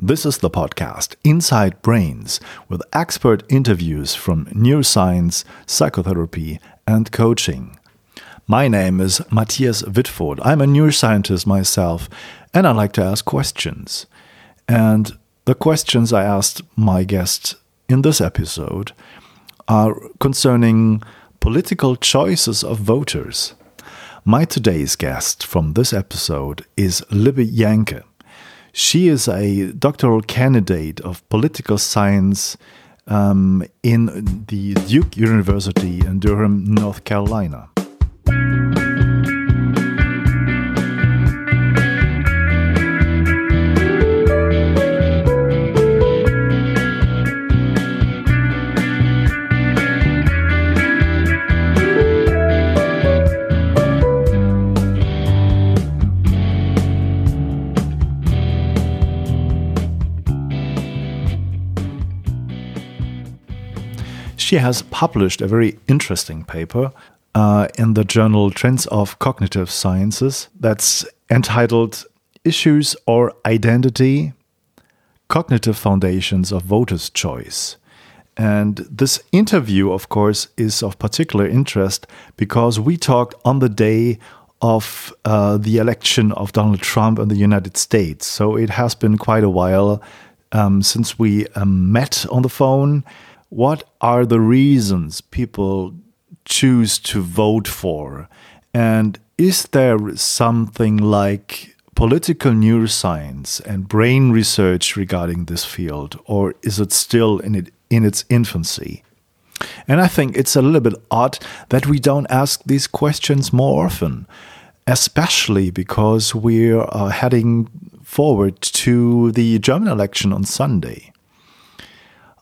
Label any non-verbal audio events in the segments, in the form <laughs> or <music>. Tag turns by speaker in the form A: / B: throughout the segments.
A: This is the podcast Inside Brains with expert interviews from neuroscience, psychotherapy, and coaching. My name is Matthias Wittfoth. I'm a neuroscientist myself, and I like to ask questions. And the questions I asked my guest in this episode are concerning political choices of voters. My today's guest from this episode is Libby Jenke. She is a doctoral candidate of political science um, in the Duke University in Durham, North Carolina. She has published a very interesting paper uh, in the journal Trends of Cognitive Sciences that's entitled Issues or Identity Cognitive Foundations of Voters' Choice. And this interview, of course, is of particular interest because we talked on the day of uh, the election of Donald Trump in the United States. So it has been quite a while um, since we um, met on the phone what are the reasons people choose to vote for? And is there something like political neuroscience and brain research regarding this field, or is it still in, it, in its infancy? And I think it's a little bit odd that we don't ask these questions more often, especially because we are heading forward to the German election on Sunday.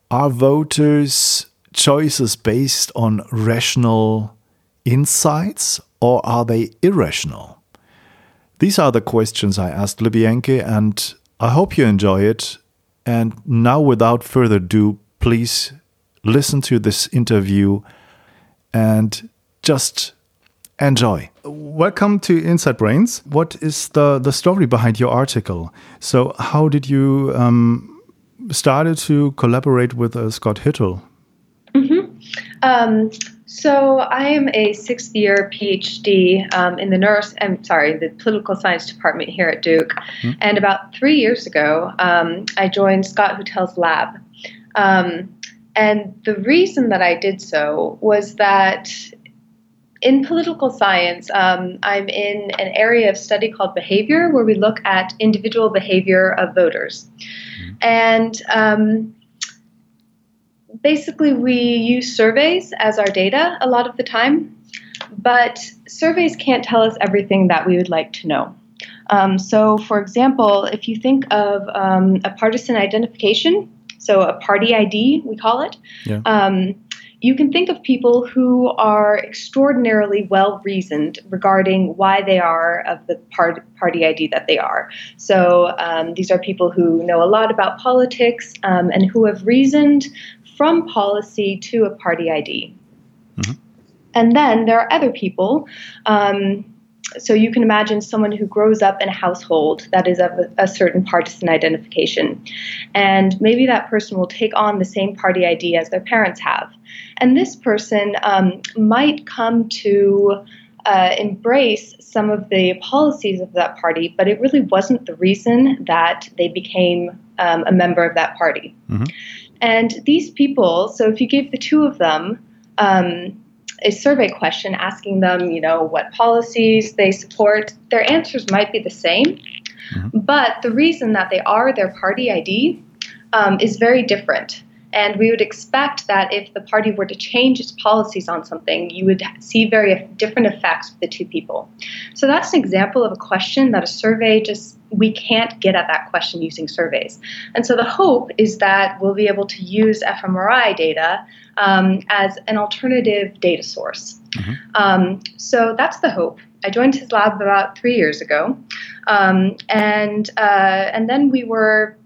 A: Are voters' choices based on rational insights or are they irrational? These are the questions I asked Libby and I hope you enjoy it. And now, without further ado, please listen to this interview and just enjoy. Welcome to Inside Brains. What is the, the story behind your article? So, how did you um, started to collaborate with uh, Scott Huettel?
B: Mm-hmm. Um, so I am a sixth year PhD um, in the nurse. I'm sorry, the political science department here at Duke. Mm-hmm. And about three years ago, um, I joined Scott Huettel's lab. Um, and the reason that I did so was that in political science, um, I'm in an area of study called behavior, where we look at individual behavior of voters. And um, basically, we use surveys as our data a lot of the time, but surveys can't tell us everything that we would like to know. Um, so, for example, if you think of um, a partisan identification, so a party ID, we call it, yeah. You can think of people who are extraordinarily well reasoned regarding why they are of the part, party ID that they are. So um, these are people who know a lot about politics um, and who have reasoned from policy to a party ID. Mm-hmm. And then there are other people. Um, so you can imagine someone who grows up in a household that is of a, a, certain partisan identification. And maybe that person will take on the same party ID as their parents have. And this person um, might come to uh, embrace some of the policies of that party, but it really wasn't the reason that they became um, a member of that party. Mm-hmm. And these people, so if you gave the two of them um, a survey question asking them, you know, what policies they support, their answers might be the same. Mm-hmm. But the reason that they are their party ID um, is very different. And we would expect that if the party were to change its policies on something, you would see very different effects with the two people. So that's an example of a question that a survey just, we can't get at that question using surveys. And so the hope is that we'll be able to use fMRI data um, as an alternative data source. Mm-hmm. Um, so that's the hope. I joined his lab about three years ago, um, and uh, and then we were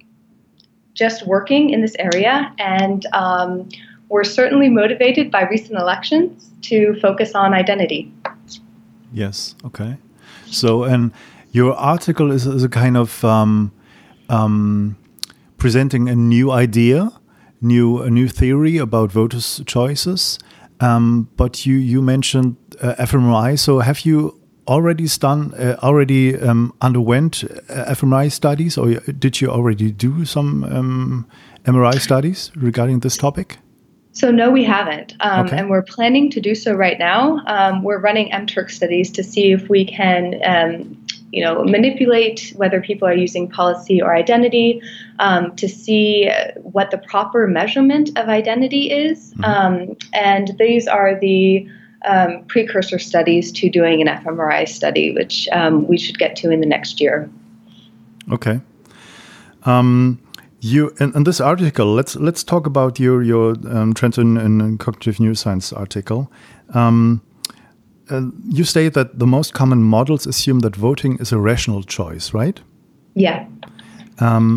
B: just working in this area, and um, we're certainly motivated by recent elections to focus on identity.
A: Yes. Okay. So, and your article is, is a kind of um, um, presenting a new idea, new a new theory about voters' choices. Um, but you you mentioned uh, fMRI. So have you already done uh, already um, underwent uh, fMRI studies, or did you already do some um, MRI studies regarding this topic?
B: So no, we haven't, um, okay. and we're planning to do so right now. Um, we're running mTurk studies to see if we can, um, you know, manipulate whether people are using policy or identity, um, to see what the proper measurement of identity is, mm-hmm. Um, and these are the um, precursor studies to doing an fMRI study, which we should get to in the next year.
A: Okay. Um, you in, in, this article, let's let's talk about your your um, Trends in, in Cognitive Neuroscience article. Um, uh, you state that the most common models assume that voting is a rational choice, right?
B: Yeah.
A: Um,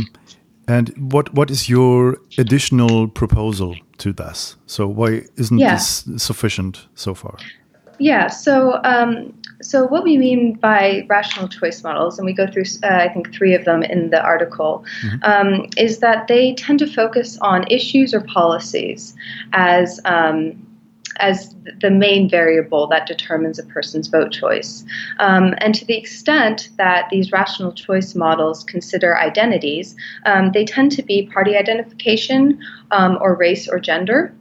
A: and what what is your additional proposal to this? So why isn't yeah. this sufficient so far?
B: Yeah. So um, so, what we mean by rational choice models, and we go through, uh, I think, three of them in the article, mm-hmm. um, is that they tend to focus on issues or policies as um, as the main variable that determines a person's vote choice. Um, and to the extent that these rational choice models consider identities, um, they tend to be party identification um, or race or gender.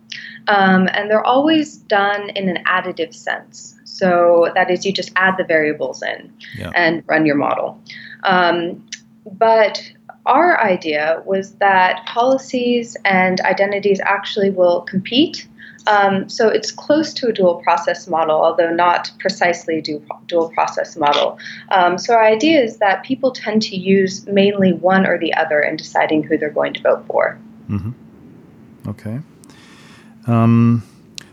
B: Um, and they're always done in an additive sense. So that is, you just add the variables in yeah. and run your model. Um, but our idea was that policies and identities actually will compete. Um, so it's close to a dual process model, although not precisely a dual, process model. Um, so our idea is that people tend to use mainly one or the other in deciding who they're going to vote for.
A: Mm-hmm. Okay. Um,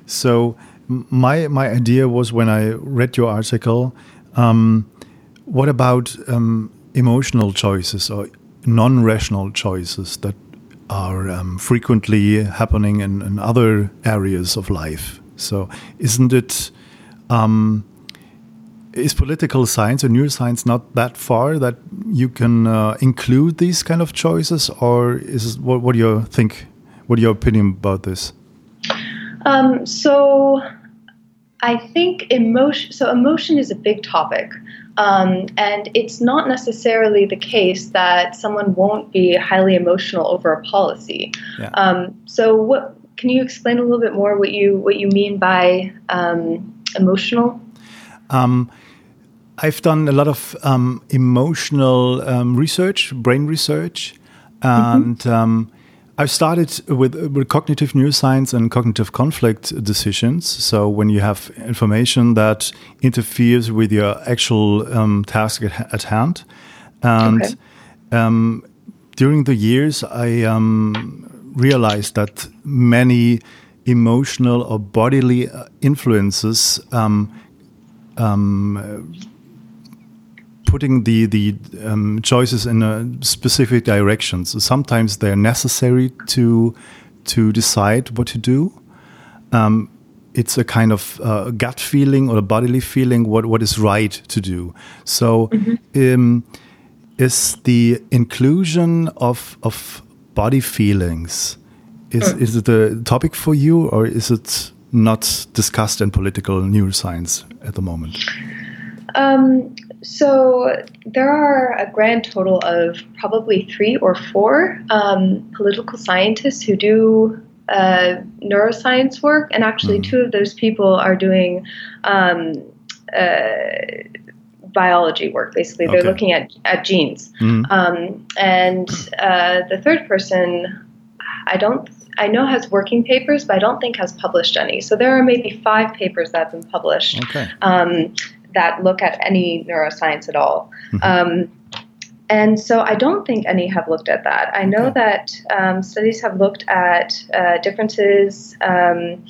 A: so my my idea was when I read your article, um, what about um, emotional choices or non-rational choices that are um, frequently happening in, in, other areas of life? So, isn't it? Um, is political science or neuroscience not that far that you can uh, include these kind of choices, or is what, what do you think? What your opinion about this?
B: Um, so I think emotion. So emotion is a big topic, um, and it's not necessarily the case that someone won't be highly emotional over a policy. Yeah. Um, so, what can you explain a little bit more what you what you mean by um, emotional?
A: Um, I've done a lot of um, emotional um, research, brain research, and. Mm-hmm I've started with, with cognitive neuroscience and cognitive conflict decisions. So when you have information that interferes with your actual um, task at, at, hand, and okay. um, during the years, I um, realized that many emotional or bodily uh, influences um, um, putting the the um, choices in a specific direction. So sometimes they're necessary to to decide what to do. Um, it's a kind of uh, gut feeling or a bodily feeling what what is right to do. So, mm-hmm. um, is the inclusion of of body feelings is mm. is it a topic for you or is it not discussed in political neuroscience at the moment?
B: Um, so there are a grand total of probably three or four um, political scientists who do uh, neuroscience work, and actually, mm. two of those people are doing um, uh, biology work. Basically, they're looking at at genes, mm. um, and uh, the third person, I don't. I know has working papers, but I don't think has published any. So there are maybe five papers that have been published.
A: Okay.
B: Um, that look at any neuroscience at all. Mm-hmm. Um, and so I don't think any have looked at that. I know that um, studies have looked at uh, differences um,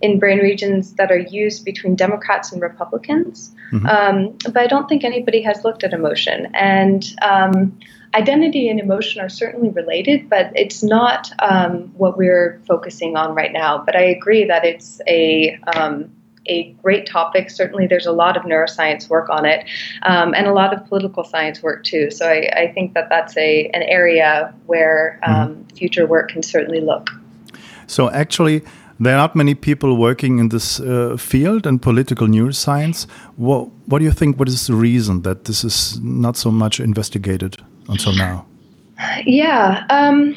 B: in brain regions that are used between Democrats and Republicans, mm-hmm. um, but I don't think anybody has looked at emotion. And um, identity and emotion are certainly related, but it's not um, what we're focusing on right now. But I agree that it's a um, a great topic. Certainly, there's a lot of neuroscience work on it, um, and a lot of political science work too. So I, I think that that's a an area where mm-hmm. um, mm-hmm. future work can certainly look.
A: So actually. There are not many people working in this uh, field and political neuroscience. What, what do you think? What is the reason that this is not so much investigated until now?
B: Yeah. Um,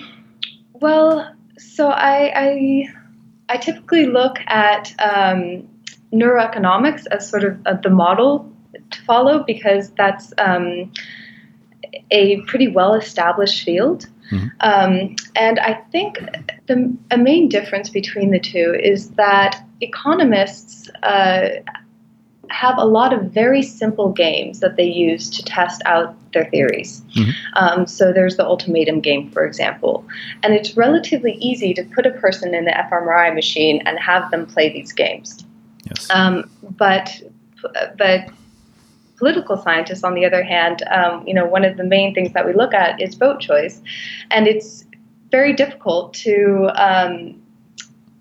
B: well, so I, I, I typically look at um, neuroeconomics as sort of uh, the model to follow because that's um, a pretty well established field. Mm-hmm. Um, and I think the a main difference between the two is that economists uh, have a lot of very simple games that they use to test out their theories. Mm-hmm. Um, so there's the ultimatum game, for example, and it's relatively easy to put a person in the fMRI machine and have them play these games.
A: Yes.
B: Um, but but political scientists, on the other hand, um, you know, one of the main things that we look at is vote choice, and it's very difficult to um,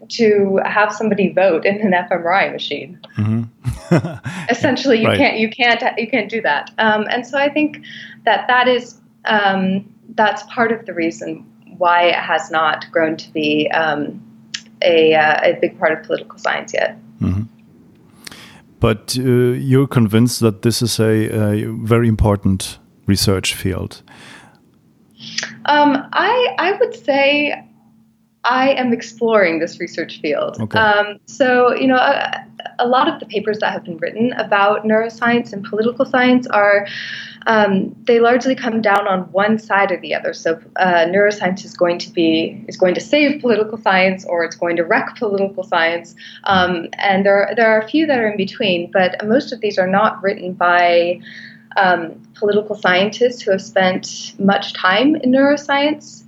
B: to have somebody vote in an fMRI machine. Mm-hmm. <laughs> Essentially, you right. can't you can't you can't do that. Um, and so I think that that is um, that's part of the reason why it has not grown to be um, a, uh, a big part of political science yet. Mm-hmm.
A: But uh, you're convinced that this is a, a very important research field.
B: Um, I I would say I am exploring this research field.
A: Okay. Um,
B: so, you know, a, a, lot of the papers that have been written about neuroscience and political science are, um, they largely come down on one side or the other. So, uh, neuroscience is going to be is going to save political science, or it's going to wreck political science. Um, and there there are a few that are in between, but most of these are not written by. Um, political scientists who have spent much time in neuroscience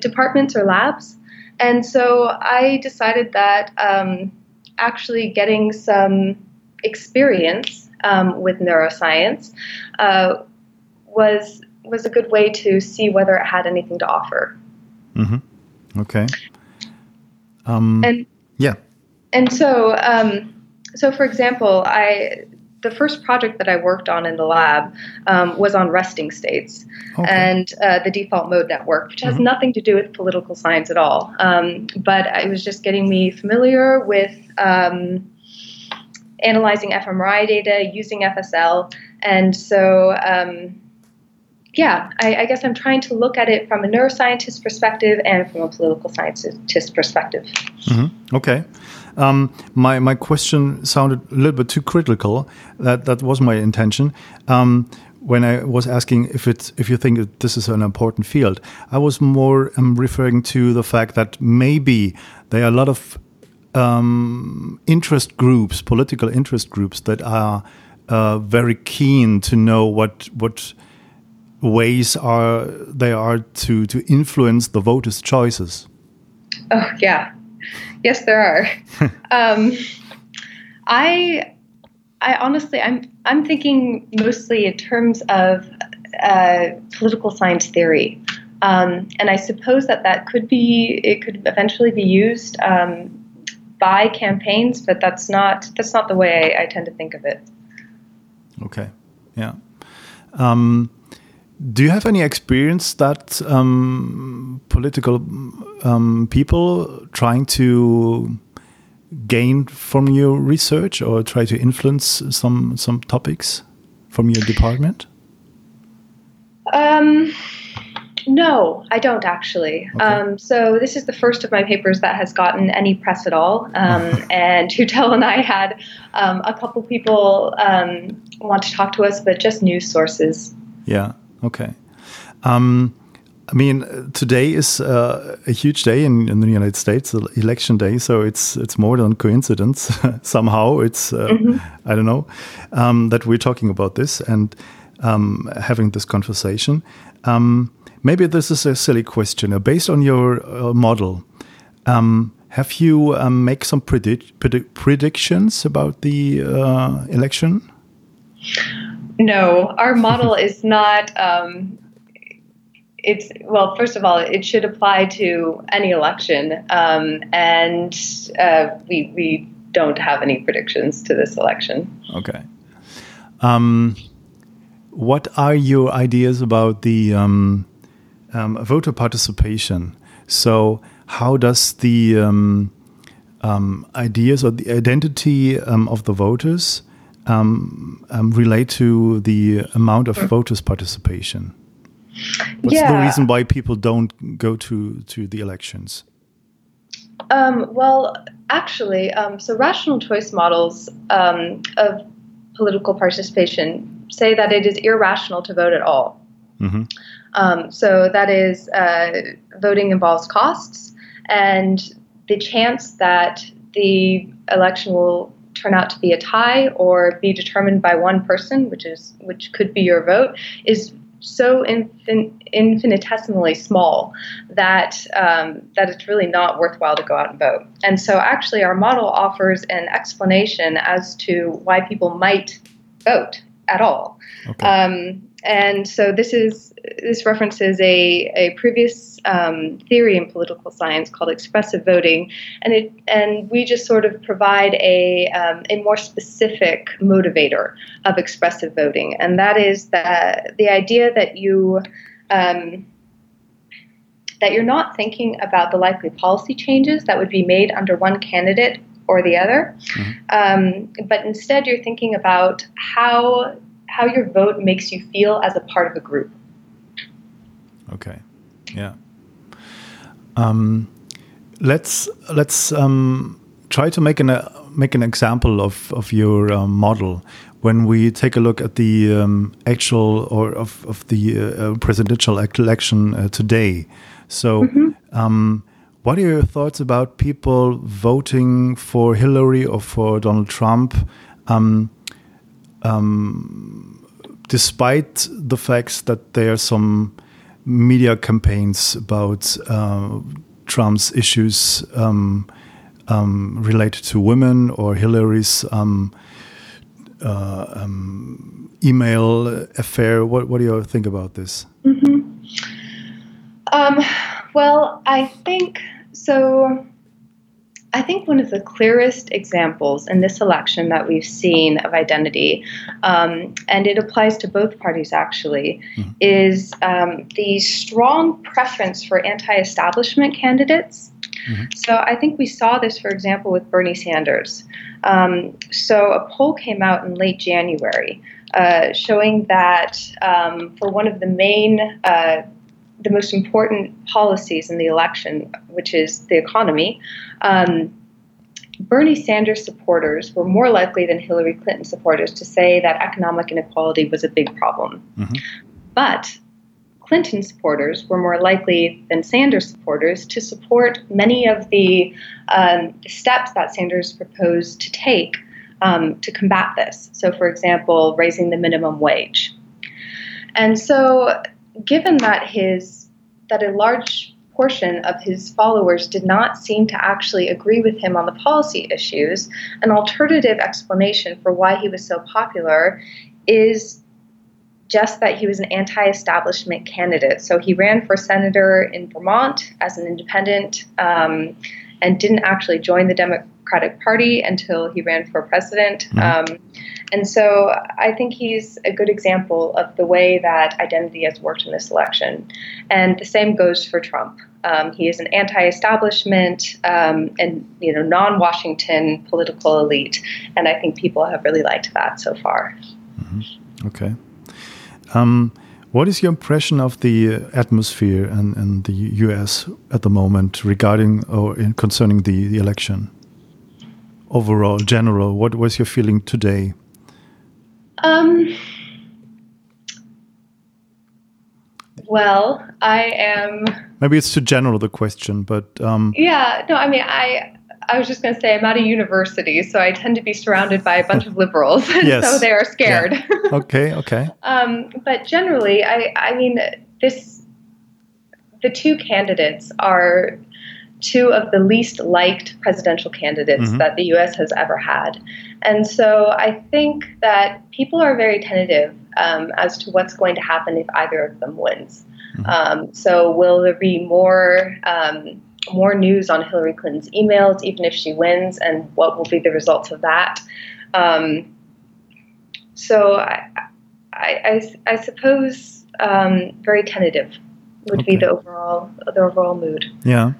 B: departments or labs. And so I decided that um, actually getting some experience um, with neuroscience uh, was was a good way to see whether it had anything to offer.
A: Mm-hmm. Okay.
B: Um, and
A: yeah.
B: And so, um, so for example, I the first project that I worked on in the lab um, was on resting states okay. and uh, the default mode network, which has mm-hmm. nothing to do with political science at all. Um, but it was just getting me familiar with um, analyzing fMRI data, using FSL. And so, um, yeah, I, I, guess I'm trying to look at it from a neuroscientist perspective and from a political scientist perspective.
A: Mm-hmm. Okay. Um, my my question sounded a little bit too critical. That that was my intention. Um, when I was asking if it's if you think this is an important field, I was more um, referring to the fact that maybe there are a lot of um, interest groups, political interest groups, that are uh, very keen to know what what ways are they are to to influence the voters' choices.
B: Oh yeah, yes, there are. <laughs> um, I, I honestly, I'm, I'm thinking mostly in terms of uh, political science theory, um, and I suppose that that could be, it could eventually be used um, by campaigns, but that's not, that's not the way I, I tend to think of it.
A: Okay. Yeah. Um, do you have any experience that um, political um, people trying to gain from your research or try to influence some some topics from your department?
B: Um, no, I don't actually. Okay. Um, so this is the first of my papers that has gotten any press at all. Um, <laughs> and Huettel and I had um, a couple people um, want to talk to us, but just news sources.
A: Yeah. Okay. Um, I mean, today is uh, a huge day in, in, the United States, election day. So it's it's more than coincidence. <laughs> Somehow, it's uh, mm -hmm. I don't know um, that we're talking about this and um, having this conversation. Um, maybe this is a silly question. Uh, based on your uh, model, um, have you um, make some predict predict predictions about the uh, election?
B: No, our model <laughs> is not. Um, it's well, first of all, it should apply to any election, um, and uh, we we don't have any predictions to this election.
A: Okay. Um, what are your ideas about the um, um, voter participation? So, how does the um, um, ideas or the identity um, of the voters relate to the amount of voters' participation? What's
B: yeah.
A: the reason why people don't go to to the elections?
B: Um, well, actually, um, so rational choice models um, of political participation say that it is irrational to vote at all. Mm-hmm. so that is, uh, voting involves costs, and the chance that the election will turn out to be a tie or be determined by one person, which is which could be your vote, is so infin- infinitesimally small that um, that it's really not worthwhile to go out and vote. And so, actually, our model offers an explanation as to why people might vote at all. Okay. Um, and so this is this references a, a previous um, theory in political science called expressive voting, and it and we just sort of provide a um, a more specific motivator of expressive voting, and that is that the idea that you um, that you're not thinking about the likely policy changes that would be made under one candidate or the other, mm-hmm. um, but instead you're thinking about how how your vote makes you feel as a part of a group.
A: Okay, yeah. Um, let's let's um, try to make an uh, make an example of of your um, model when we take a look at the um, actual or of of the uh, uh presidential election uh, today. So. Mm -hmm. what are your thoughts about people voting for Hillary or for Donald Trump? Despite the fact that there are some media campaigns about uh, Trump's issues um, um, related to women or Hillary's um, uh, um, email affair. What, what do you think about this?
B: Mm -hmm. well, I think so. I think one of the clearest examples in this election that we've seen of identity, um, and it applies to both parties actually, mm-hmm. is um, the strong preference for anti establishment candidates. Mm-hmm. So I think we saw this, for example, with Bernie Sanders. Um, so a poll came out in late January uh, showing that um, for one of the main uh, the most important policies in the election, which is the economy, um, Bernie Sanders supporters were more likely than Hillary Clinton supporters to say that economic inequality was a big problem. Mm-hmm. But Clinton supporters were more likely than Sanders supporters to support many of the um, steps that Sanders proposed to take um, to combat this. So, for example, raising the minimum wage. And so given that his that a large portion of his followers did not seem to actually agree with him on the policy issues, an alternative explanation for why he was so popular is just that he was an anti establishment candidate. So he ran for senator in Vermont as an independent um, and didn't actually join the Democratic Party until he ran for president. Mm-hmm. Um, and so I think he's a good example of the way that identity has worked in this election. And the same goes for Trump. Um, he is an anti-establishment um, and you know non-Washington political elite, and I think people have really liked that so far.
A: Mm-hmm. Okay. Um, what is your impression of the atmosphere in, in, the U.S. at the moment regarding or concerning the, the election? Overall, general, what was your feeling today?
B: Um, well, I am.
A: Maybe it's too general the question, but um,
B: yeah, no, I mean, I I was just going to say I'm at a university, so I tend to be surrounded by a bunch of liberals, <laughs> yes. so they are scared.
A: Yeah. <laughs> Okay, okay.
B: um, but generally, I I mean, this the two candidates are two of the least liked presidential candidates mm-hmm. that the U.S. has ever had. And so I think that people are very tentative um, as to what's going to happen if either of them wins. Mm-hmm. Um, so will there be more um, more news on Hillary Clinton's emails, even if she wins, and what will be the results of that. Um, so I, I, I, I suppose um, very tentative would okay. be the overall the overall mood.
A: Yeah.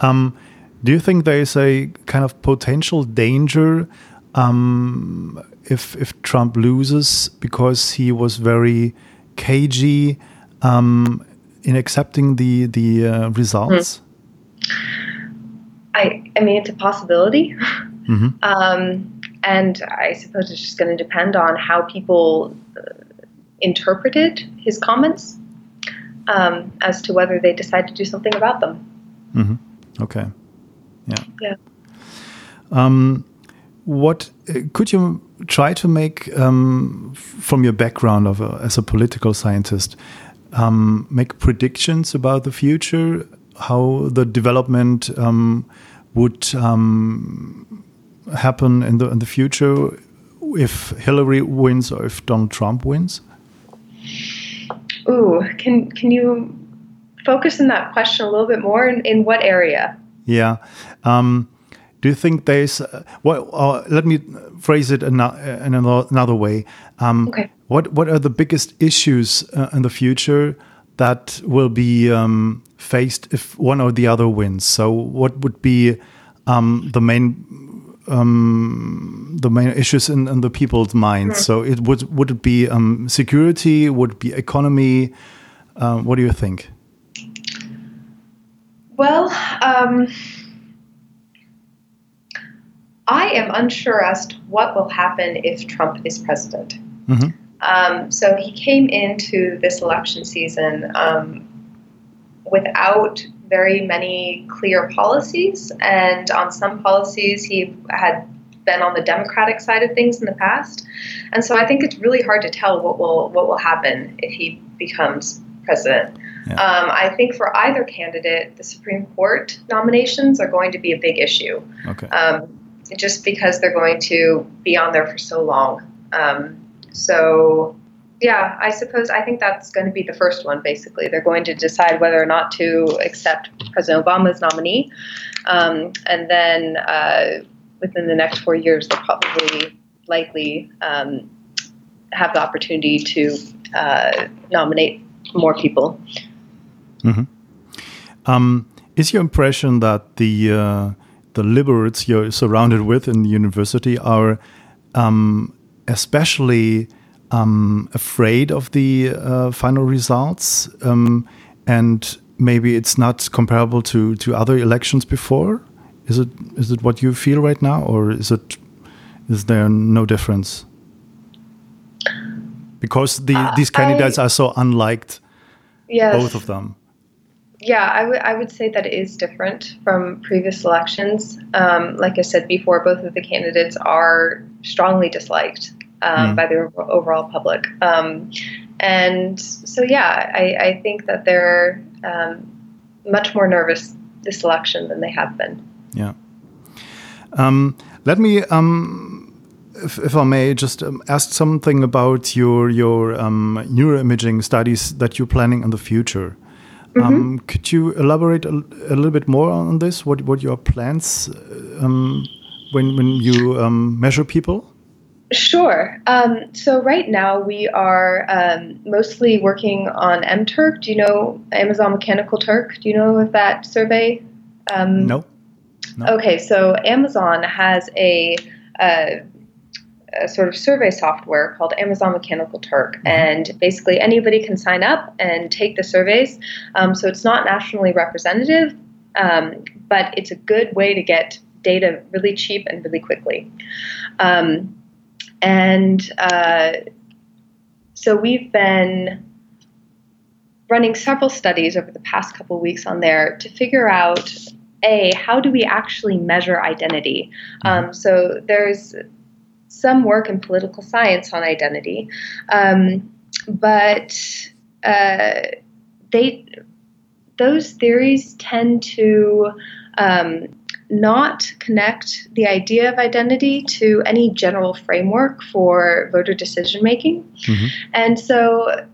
A: Um, do you think there is a kind of potential danger um, if if Trump loses because he was very cagey um, in accepting the the uh, results?
B: I I mean it's a possibility, mm-hmm. <laughs> um, and I suppose it's just going to depend on how people uh, interpreted his comments um, as to whether they decide to do something about them.
A: Mm-hmm. Okay. Yeah.
B: Yeah.
A: Um, what uh, could you try to make um, from your background of a, as a political scientist um, make predictions about the future how the development um, would um, happen in the in the future if Hillary wins or if Donald Trump wins
B: ooh can can you focus on that question a little bit more in, in what area
A: yeah um, do you think there's uh, well? Uh, let me phrase it in, in another way.
B: Um, okay.
A: What What are the biggest issues uh, in the future that will be um, faced if one or the other wins? So, what would be um, the main um, the main issues in, in the people's minds? Mm. So, it would would it be um, security? Would it be economy? Uh, what do you think?
B: Well. Um, I am unsure as to what will happen if Trump is president. Mm-hmm. Um, so he came into this election season um, without very many clear policies, and on some policies he had been on the Democratic side of things in the past, and so I think it's really hard to tell what will what will happen if he becomes president. Yeah. Um, I think for either candidate, the Supreme Court nominations are going to be a big issue.
A: Okay. Um,
B: just because they're going to be on there for so long. Um, so, yeah, I suppose I think that's going to be the first one. Basically, they're going to decide whether or not to accept President Obama's nominee, um, and then uh, within the next four years, they'll probably likely um, have the opportunity to uh, nominate more people.
A: Mm-hmm. Um, is your impression that the uh, the liberates you're surrounded with in the university are um, especially um, afraid of the uh, final results, um, and maybe it's not comparable to to other elections before. Is it is it what you feel right now, or is it is there no difference? Because the, uh, these candidates I, are so unliked, yes. both of them
B: yeah, I would say that it is different from previous elections. Um, like I said before, both of the candidates are strongly disliked um, mm. by the overall public, um, and so yeah, I, I think that they're um, much more nervous this election than they have been.
A: Yeah. Um, let me. Um, if, if, I may, just ask something about your your neuroimaging studies that you're planning in the future. Mm-hmm. Um, could you elaborate a, a, little bit more on this? What what your plans um, when when you um, measure people?
B: Sure. Um, so right now we are um, mostly working on MTurk. Do you know Amazon Mechanical Turk? Do you know of that survey?
A: Um, no.
B: no. Okay, so Amazon has a uh, a sort of survey software called Amazon Mechanical Turk, mm-hmm. and basically anybody can sign up and take the surveys. Um, so it's not nationally representative, um, but it's a good way to get data really cheap and really quickly. Um, and uh, so we've been running several studies over the past couple weeks on there to figure out a how do we actually measure identity mm-hmm. um, so there's some work in political science on identity, um, but uh, they those theories tend to um, not connect the idea of identity to any general framework for voter decision making, mm-hmm. and so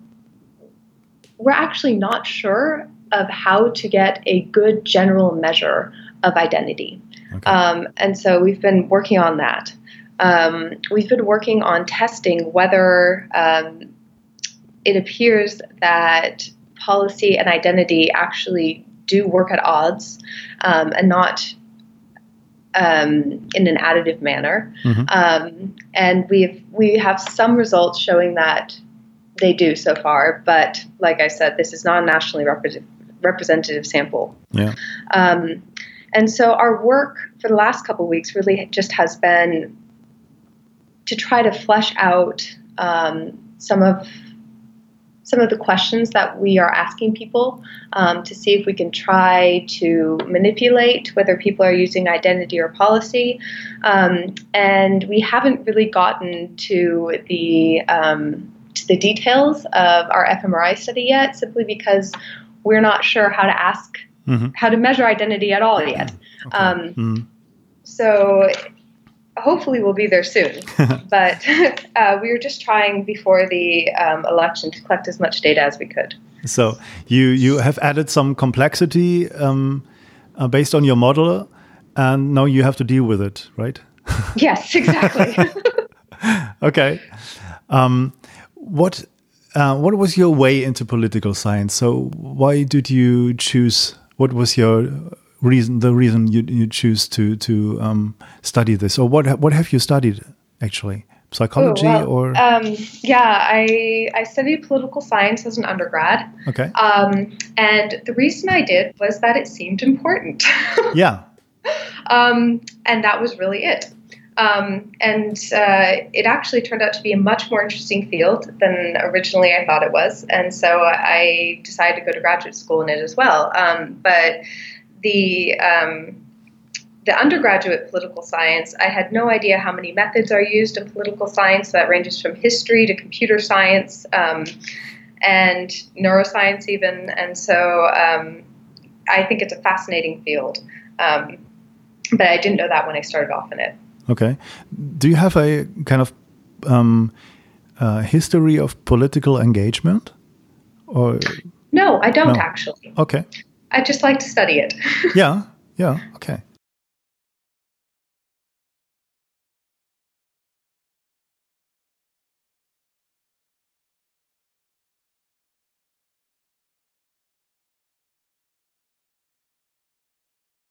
B: we're actually not sure of how to get a good general measure of identity. Okay. Um, and so we've been working on that. Um, we've been working on testing whether um, it appears that policy and identity actually do work at odds um, and not um, in an additive manner. Mm-hmm. Um, and we've we have some results showing that they do so far. But like I said, this is not a nationally repre- representative sample.
A: Yeah.
B: Um, and so our work for the last couple of weeks really just has been to try to flesh out um, some of some of the questions that we are asking people um, to see if we can try to manipulate whether people are using identity or policy. Um, and we haven't really gotten to the um, to the details of our fMRI study yet, simply because we're not sure how to ask mm-hmm. how to measure identity at all yet. Okay. Mm-hmm. So hopefully we'll be there soon. <laughs> but <laughs> uh, we were just trying before the um, election to collect as much data as we could.
A: So you you have added some complexity um, uh, based on your model, and now you have to deal with it, right? <laughs>
B: yes, exactly.
A: okay. Um, what uh, what was your way into political science? So why did you choose? What was your reason the reason you, you choose to to um, study this? Or what what have you studied actually? Psychology
B: Ooh, well,
A: or
B: um, yeah I I studied political science as an undergrad.
A: Okay.
B: Um, and the reason I did was that it seemed important. <laughs>
A: Yeah.
B: Um, and that was really it. Um, and uh, it actually turned out to be a much more interesting field than originally I thought it was. And so I decided to go to graduate school in it as well. Um, but the um, the undergraduate political science, I had no idea how many methods are used in political science. That ranges from history to computer science um, and neuroscience, even. And so um, I think it's a fascinating field. Um, but I didn't know that when I started off in it.
A: Okay. Do you have a kind of um, uh, history of political engagement? Or
B: no, I don't no. actually.
A: Okay.
B: I just like to study it. <laughs>
A: yeah, yeah, okay.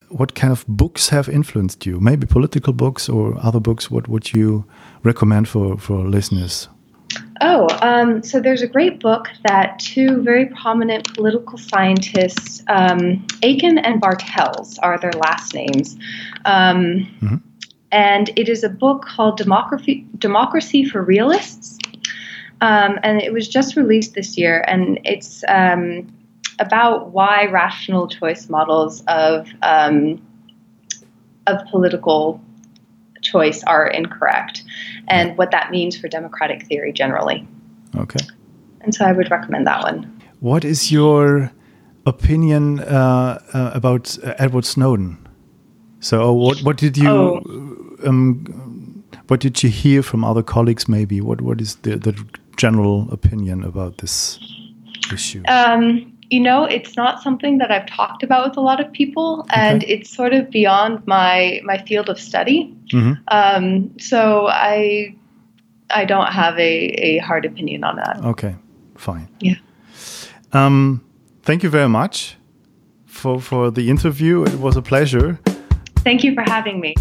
A: What kind of books have influenced you? Maybe political books or other books. What would you recommend for, for listeners?
B: Oh, um, so there's a great book that two very prominent political scientists, um, Achen and Bartels, are their last names. Um, mm-hmm. And it is a book called Democracy, Democracy for Realists. Um, and it was just released this year. And it's um, about why rational choice models of, um, of political choice are incorrect and what that means for democratic theory generally.
A: Okay.
B: And so I would recommend that one.
A: What is your opinion uh, uh, about uh, Edward Snowden? So, what what did you oh. um, what did you hear from other colleagues? Maybe what what is the the general opinion about this issue?
B: Um, you know, it's not something that I've talked about with a lot of people, and okay. it's sort of beyond my my field of study. Mm-hmm. Um, so I I don't have a, a hard opinion on that.
A: Okay, fine.
B: Yeah.
A: Um, thank you very much for for the interview. It was a pleasure.
B: Thank you for having me.